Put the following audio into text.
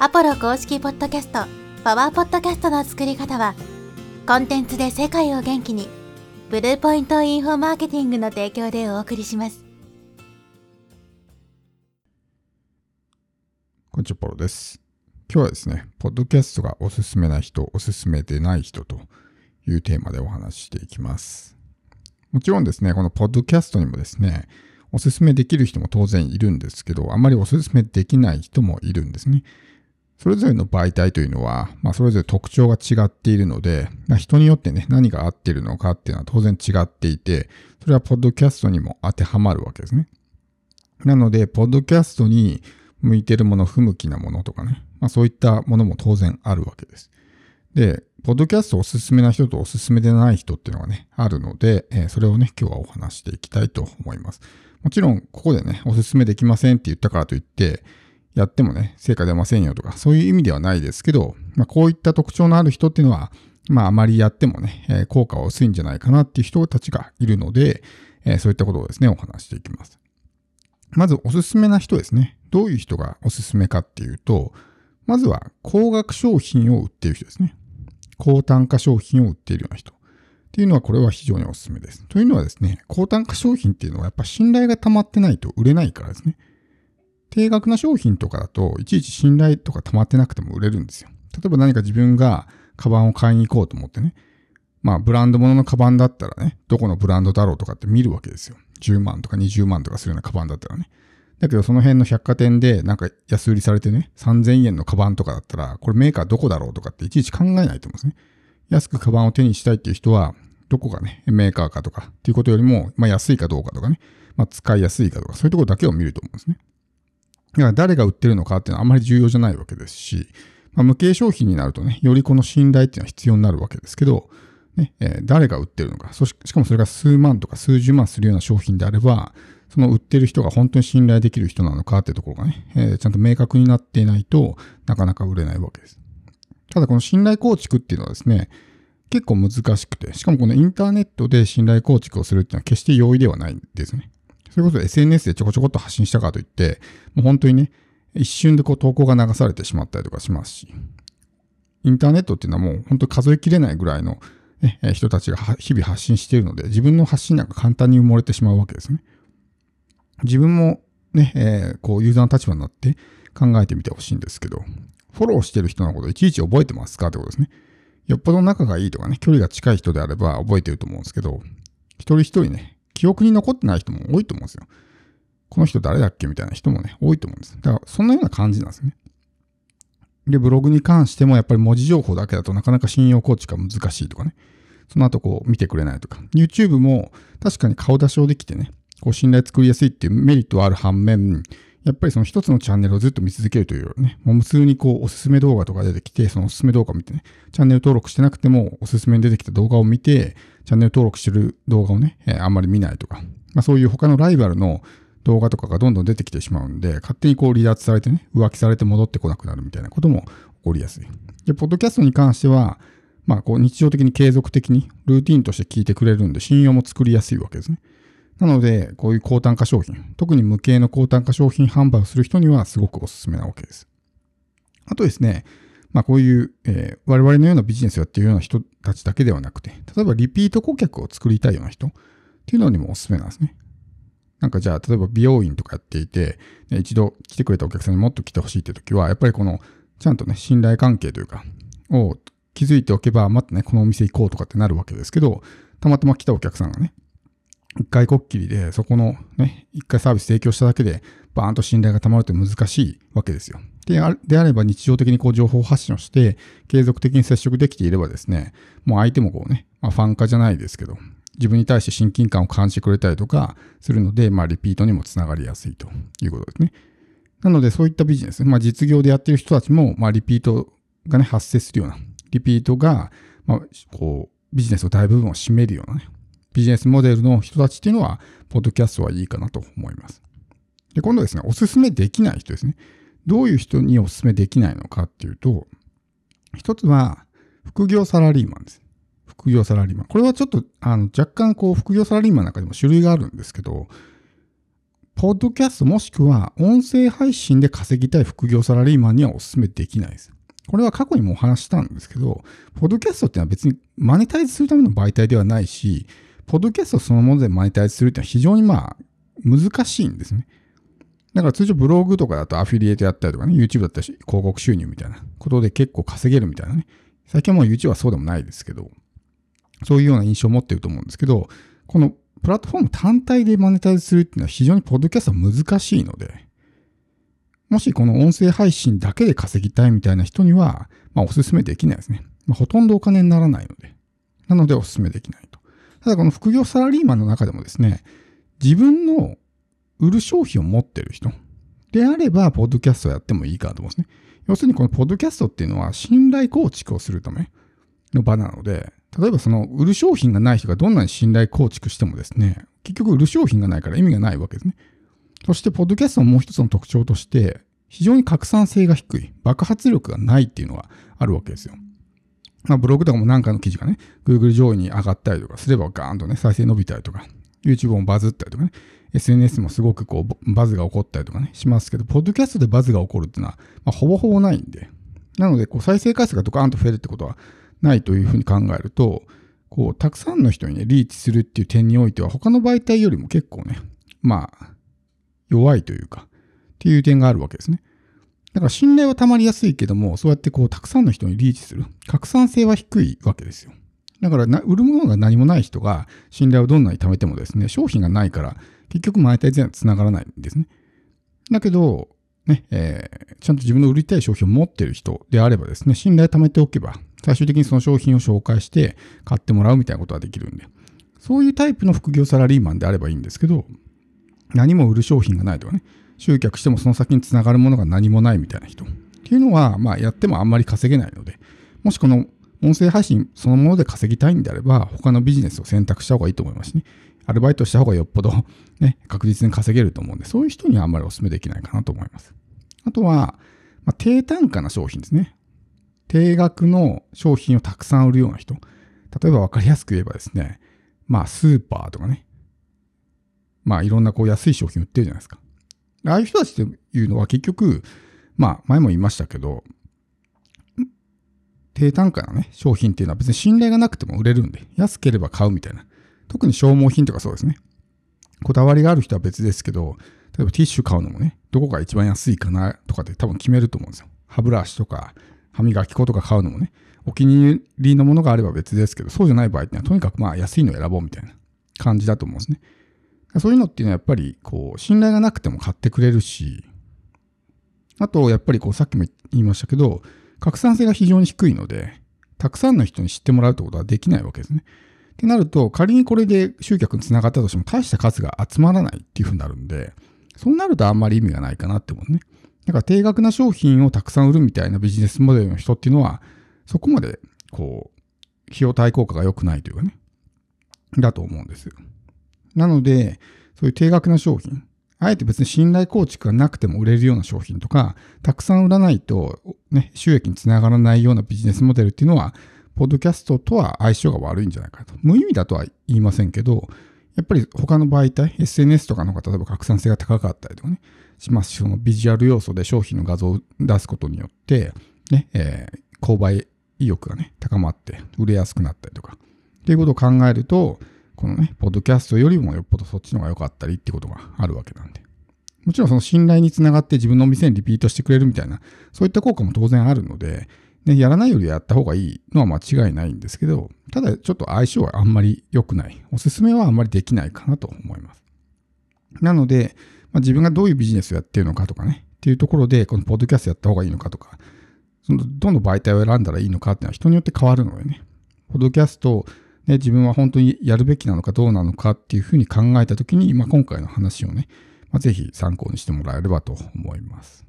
アポロ公式ポッドキャスト、パワーポッドキャストの作り方は、コンテンツで世界を元気に、ブルーポイントインフォマーケティングの提供でお送りします。こんにちは、ポロです。今日はですね、ポッドキャストがおすすめな人、おすすめでない人というテーマでお話ししていきます。もちろんですね、このポッドキャストにもですね、おすすめできる人も当然いるんですけど、あまりおすすめできない人もいるんですね。それぞれの媒体というのは、まあ、それぞれ特徴が違っているので、まあ、人によってね、何が合ってるのかっていうのは当然違っていて、それはポッドキャストにも当てはまるわけですね。なので、ポッドキャストに向いてるもの、不向きなものとかね、まあ、そういったものも当然あるわけです。で、ポッドキャストおすすめな人とおすすめでない人っていうのがね、あるので、えーそれをね、今日はお話していきたいと思います。もちろん、ここでね、おすすめできませんって言ったからといって、やってもね、成果出ませんよとか、そういう意味ではないですけど、まあ、こういった特徴のある人っていうのは、まあ、あまりやってもね、えー効果は薄いんじゃないかなっていう人たちがいるので、えーそういったことをですね、お話していきます。まず、おすすめな人ですね。どういう人がおすすめかっていうと、まずは、高額商品を売っている人ですね。高単価商品を売っているような人。っていうのは、これは非常におすすめです。というのはですね、高単価商品っていうのはやっぱ信頼が溜まってないと売れないからですね。低額な商品とかだと、いちいち信頼とか溜まってなくても売れるんですよ。例えば何か自分がカバンを買いに行こうと思ってね。まあ、ブランド物のカバンだったらね、どこのブランドだろうとかって見るわけですよ。10万とか20万とかするようなカバンだったらね。だけどその辺の百貨店でなんか安売りされてね、3000円のカバンとかだったら、これメーカーどこだろうとかっていちいち考えないと思うんですね。安くカバンを手にしたいっていう人は、どこがね、メーカーかとかっていうことよりも、まあ安いかどうかとかね、まあ使いやすいかとか、そういうところだけを見ると思うんですね。だから誰が売ってるのかっていうのはあまり重要じゃないわけですし、まあ、無形商品になるとね、よりこの信頼っていうのは必要になるわけですけど、ねえー誰が売ってるのかそし、しかもそれが数万とか数十万するような商品であれば、その売ってる人が本当に信頼できる人なのかっていうところがね、えーちゃんと明確になっていないとなかなか売れないわけです。ただこの信頼構築っていうのはですね、結構難しくて、しかもこのインターネットで信頼構築をするっていうのは決して容易ではないんですね。それこそ SNS でちょこちょこっと発信したかといって、もう本当にね、一瞬でこう投稿が流されてしまったりとかしますし、インターネットっていうのはもう本当数えきれないぐらいの、ね、人たちが日々発信しているので、自分の発信なんか簡単に埋もれてしまうわけですね。自分もね、えーこうユーザーの立場になって考えてみてほしいんですけど、フォローしてる人のこといちいち覚えてますかってことですね。よっぽど仲がいいとかね、距離が近い人であれば覚えてると思うんですけど、一人一人ね、記憶に残ってない人も多いと思うんですよ。この人誰だっけみたいな人もね、多いと思うんです。だから、そんなような感じなんですね。で、ブログに関してもやっぱり文字情報だけだとなかなか信用構築が難しいとかね。その後こう見てくれないとか。YouTube も確かに顔出しをできてね、こう信頼作りやすいっていうメリットはある反面、やっぱりその一つのチャンネルをずっと見続けるというよりね、もう無数にこうおすすめ動画とか出てきて、そのおすすめ動画を見てね、チャンネル登録してなくてもおすすめに出てきた動画を見て、チャンネル登録してる動画をね、えーあんまり見ないとか、まあそういう他のライバルの動画とかがどんどん出てきてしまうんで、勝手にこう離脱されてね、浮気されて戻ってこなくなるみたいなことも起こりやすい。で、ポッドキャストに関しては、まあこう日常的に継続的にルーティンとして聞いてくれるんで信用も作りやすいわけですね。なので、こういう高単価商品、特に無形の高単価商品販売をする人にはすごくおすすめなわけです。あとですね、まあこういう、えー我々のようなビジネスをやっているような人たちだけではなくて、例えばリピート顧客を作りたいような人っていうのにもおすすめなんですね。なんかじゃあ、例えば美容院とかやっていて、一度来てくれたお客さんにもっと来てほしいって時は、やっぱりこの、ちゃんとね、信頼関係というか、を築いておけば、またね、このお店行こうとかってなるわけですけど、たまたま来たお客さんがね、一回こっきりで、そこのね、一回サービス提供しただけで、バーンと信頼が溜まるって難しいわけですよ。であれば日常的にこう情報発信をして、継続的に接触できていればですね、もう相手もこうね、まあ、ファン化じゃないですけど、自分に対して親近感を感じてくれたりとかするので、まあリピートにもつながりやすいということですね。なのでそういったビジネス、まあ実業でやってる人たちも、まあリピートがね、発生するような、リピートが、まあ、こう、ビジネスの大部分を占めるようなね、ビジネスモデルの人たちっていうのは、ポッドキャストはいいかなと思います。で、今度ですね、おすすめできない人ですね。どういう人におすすめできないのかっていうと、一つは、副業サラリーマンです。副業サラリーマン。これはちょっと、あの、若干こう、副業サラリーマンの中でも種類があるんですけど、ポッドキャストもしくは音声配信で稼ぎたい副業サラリーマンにはお勧めできないです。これは過去にもお話したんですけど、ポッドキャストってのは別にマネタイズするための媒体ではないし、ポッドキャストそのものでマネタイズするっていうのは非常にまあ難しいんですね。だから通常ブログとかだとアフィリエイトやったりとかね、YouTube だったり広告収入みたいなことで結構稼げるみたいなね。最近はもう YouTube はそうでもないですけど、そういうような印象を持ってると思うんですけど、このプラットフォーム単体でマネタイズするっていうのは非常にポッドキャストは難しいので、もしこの音声配信だけで稼ぎたいみたいな人には、まあお勧めできないですね。まあ、ほとんどお金にならないので。なのでお勧めできない。ただこの副業サラリーマンの中でもですね、自分の売る商品を持ってる人であれば、ポッドキャストをやってもいいかなと思うんですね。要するにこのポッドキャストっていうのは信頼構築をするための場なので、例えばその売る商品がない人がどんなに信頼構築してもですね、結局売る商品がないから意味がないわけですね。そして、ポッドキャストのもう一つの特徴として、非常に拡散性が低い、爆発力がないっていうのがあるわけですよ。まあ、ブログとかも何かの記事がね、Google 上位に上がったりとかすればガーンとね、再生伸びたりとか、YouTube もバズったりとかね、SNS もすごくこう、バズが起こったりとかね、しますけど、ポッドキャストでバズが起こるっていうのは、まあ、ほぼほぼないんで。なので、こう、再生回数がドカーンと増えるってことはないというふうに考えると、こう、たくさんの人にね、リーチするっていう点においては、他の媒体よりも結構ね、まあ、弱いというか、っていう点があるわけですね。だから信頼は溜まりやすいけども、そうやってこう、たくさんの人にリーチする。拡散性は低いわけですよ。だから、売るものが何もない人が信頼をどんなに貯めてもですね、商品がないから、結局マネタイズには繋がらないんですね。だけど、ね、えー、ちゃんと自分の売りたい商品を持ってる人であればですね、信頼を貯めておけば、最終的にその商品を紹介して買ってもらうみたいなことができるんで、そういうタイプの副業サラリーマンであればいいんですけど、何も売る商品がないとかね、集客してもその先につながるものが何もないみたいな人っていうのは、まあやってもあんまり稼げないので、もしこの音声配信そのもので稼ぎたいんであれば、他のビジネスを選択した方がいいと思いますしね。アルバイトした方がよっぽどね、確実に稼げると思うんで、そういう人にはあんまりお勧めできないかなと思います。あとは、まあ、低単価な商品ですね。低額の商品をたくさん売るような人。例えば分かりやすく言えばですね、まあスーパーとかね、まあいろんなこう安い商品売ってるじゃないですか。ああいう人たちっていうのは結局、まあ前も言いましたけど、低単価なね、商品っていうのは別に信頼がなくても売れるんで、安ければ買うみたいな。特に消耗品とかそうですね。こだわりがある人は別ですけど、例えばティッシュ買うのもね、どこが一番安いかなとかで多分決めると思うんですよ。歯ブラシとか、歯磨き粉とか買うのもね、お気に入りのものがあれば別ですけど、そうじゃない場合ってのはとにかくまあ安いの選ぼうみたいな感じだと思うんですね。そういうのっていうのはやっぱりこう、信頼がなくても買ってくれるし、あとやっぱりこうさっきも言いましたけど、拡散性が非常に低いので、たくさんの人に知ってもらうってことはできないわけですね。ってなると、仮にこれで集客につながったとしても大した数が集まらないっていうふうになるんで、そうなるとあんまり意味がないかなって思うね。だから低額な商品をたくさん売るみたいなビジネスモデルの人っていうのは、そこまで、こう、費用対効果が良くないというかね、だと思うんですよ。なので、そういう低額な商品、あえて別に信頼構築がなくても売れるような商品とか、たくさん売らないと、ね、収益につながらないようなビジネスモデルっていうのは、ポッドキャストとは相性が悪いんじゃないかと。無意味だとは言いませんけど、やっぱり他の媒体、SNS とかの方が例えば拡散性が高かったりとかね、しますし、そのビジュアル要素で商品の画像を出すことによって、ね、えー、購買意欲がね、高まって売れやすくなったりとか、っていうことを考えると、このね、ポッドキャストよりもよっぽどそっちの方が良かったりってことがあるわけなんで。もちろんその信頼につながって自分のお店にリピートしてくれるみたいな、そういった効果も当然あるので、ね、やらないよりやった方がいいのは間違いないんですけど、ただちょっと相性はあんまり良くない。おすすめはあんまりできないかなと思います。なので、まあ、自分がどういうビジネスをやってるのかとかね、っていうところで、このポッドキャストやった方がいいのかとか、そのどの媒体を選んだらいいのかっていうのは人によって変わるのでね、ポッドキャストね、自分は本当にやるべきなのかどうなのかっていうふうに考えたときに、まあ、今回の話をね、まあ、ぜひ参考にしてもらえればと思います。